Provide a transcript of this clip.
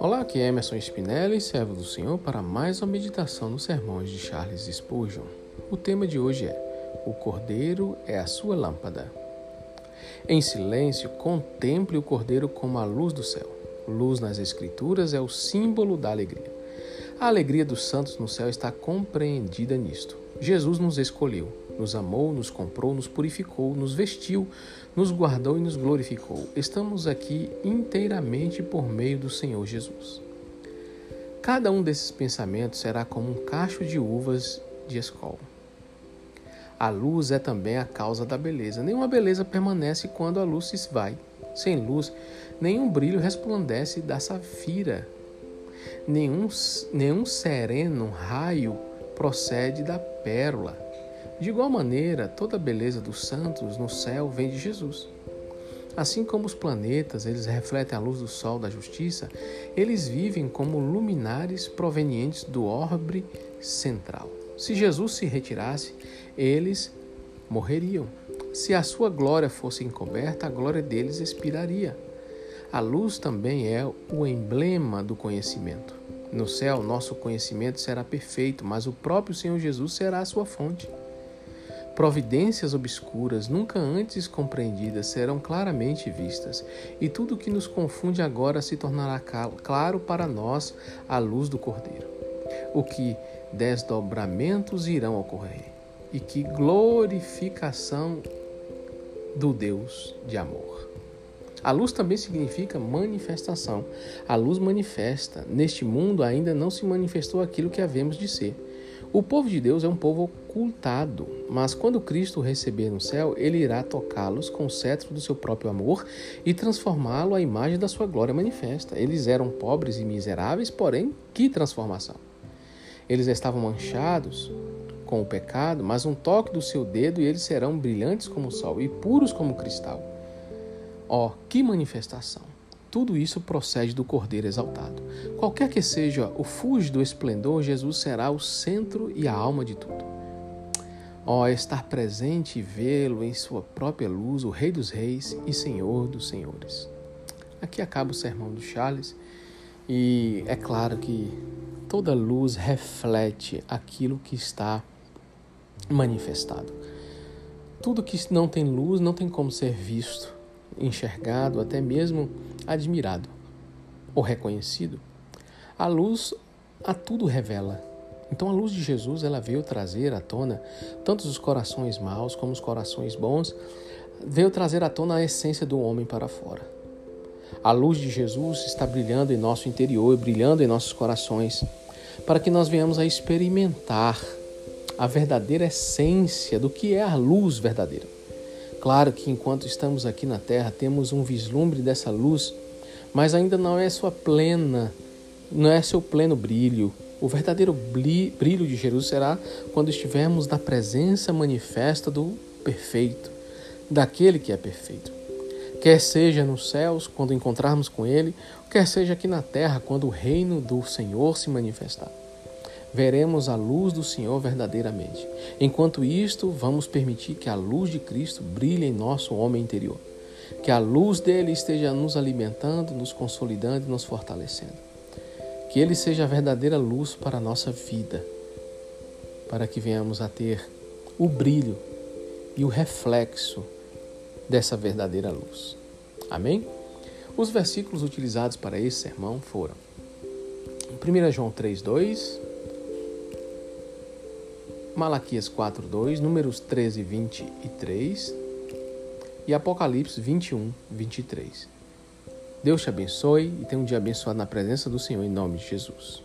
Olá, aqui é Emerson Spinelli, servo do Senhor, para mais uma meditação nos sermões de Charles Spurgeon. O tema de hoje é: O Cordeiro é a sua lâmpada. Em silêncio, contemple o Cordeiro como a luz do céu. Luz nas Escrituras é o símbolo da alegria. A alegria dos santos no céu está compreendida nisto. Jesus nos escolheu, nos amou, nos comprou, nos purificou, nos vestiu, nos guardou e nos glorificou. Estamos aqui inteiramente por meio do Senhor Jesus. Cada um desses pensamentos será como um cacho de uvas de escola. A luz é também a causa da beleza. Nenhuma beleza permanece quando a luz se vai. Sem luz, nenhum brilho resplandece da safira. Nenhum, nenhum sereno raio procede da pérola. De igual maneira, toda a beleza dos santos no céu vem de Jesus. Assim como os planetas, eles refletem a luz do sol da justiça, eles vivem como luminares provenientes do orbe central. Se Jesus se retirasse, eles morreriam. Se a sua glória fosse encoberta, a glória deles expiraria. A luz também é o emblema do conhecimento. No céu, nosso conhecimento será perfeito, mas o próprio Senhor Jesus será a sua fonte. Providências obscuras, nunca antes compreendidas, serão claramente vistas, e tudo que nos confunde agora se tornará claro para nós à luz do Cordeiro. O que desdobramentos irão ocorrer, e que glorificação do Deus de amor. A luz também significa manifestação. A luz manifesta. Neste mundo ainda não se manifestou aquilo que havemos de ser. O povo de Deus é um povo ocultado, mas quando Cristo receber no céu, ele irá tocá-los com o cetro do seu próprio amor e transformá-lo à imagem da sua glória manifesta. Eles eram pobres e miseráveis, porém, que transformação! Eles estavam manchados com o pecado, mas um toque do seu dedo e eles serão brilhantes como o sol e puros como cristal. Ó, oh, que manifestação! Tudo isso procede do Cordeiro exaltado. Qualquer que seja o fuge do esplendor, Jesus será o centro e a alma de tudo. Ó, oh, estar presente e vê-lo em sua própria luz, o Rei dos Reis e Senhor dos Senhores. Aqui acaba o sermão do Charles e é claro que toda luz reflete aquilo que está manifestado. Tudo que não tem luz não tem como ser visto enxergado, até mesmo admirado ou reconhecido, a luz a tudo revela. Então a luz de Jesus ela veio trazer à tona tanto os corações maus como os corações bons, veio trazer à tona a essência do homem para fora. A luz de Jesus está brilhando em nosso interior brilhando em nossos corações, para que nós venhamos a experimentar a verdadeira essência do que é a luz verdadeira. Claro que enquanto estamos aqui na Terra temos um vislumbre dessa luz, mas ainda não é sua plena, não é seu pleno brilho. O verdadeiro brilho de Jesus será quando estivermos na presença manifesta do perfeito, daquele que é perfeito. Quer seja nos céus, quando encontrarmos com Ele, quer seja aqui na terra, quando o reino do Senhor se manifestar veremos a luz do Senhor verdadeiramente. Enquanto isto, vamos permitir que a luz de Cristo brilhe em nosso homem interior. Que a luz dele esteja nos alimentando, nos consolidando e nos fortalecendo. Que ele seja a verdadeira luz para a nossa vida, para que venhamos a ter o brilho e o reflexo dessa verdadeira luz. Amém? Os versículos utilizados para esse sermão foram 1 João 3,2, Malaquias 4:2, Números 13, 23 e Apocalipse 21, 23. Deus te abençoe e tenha um dia abençoado na presença do Senhor em nome de Jesus.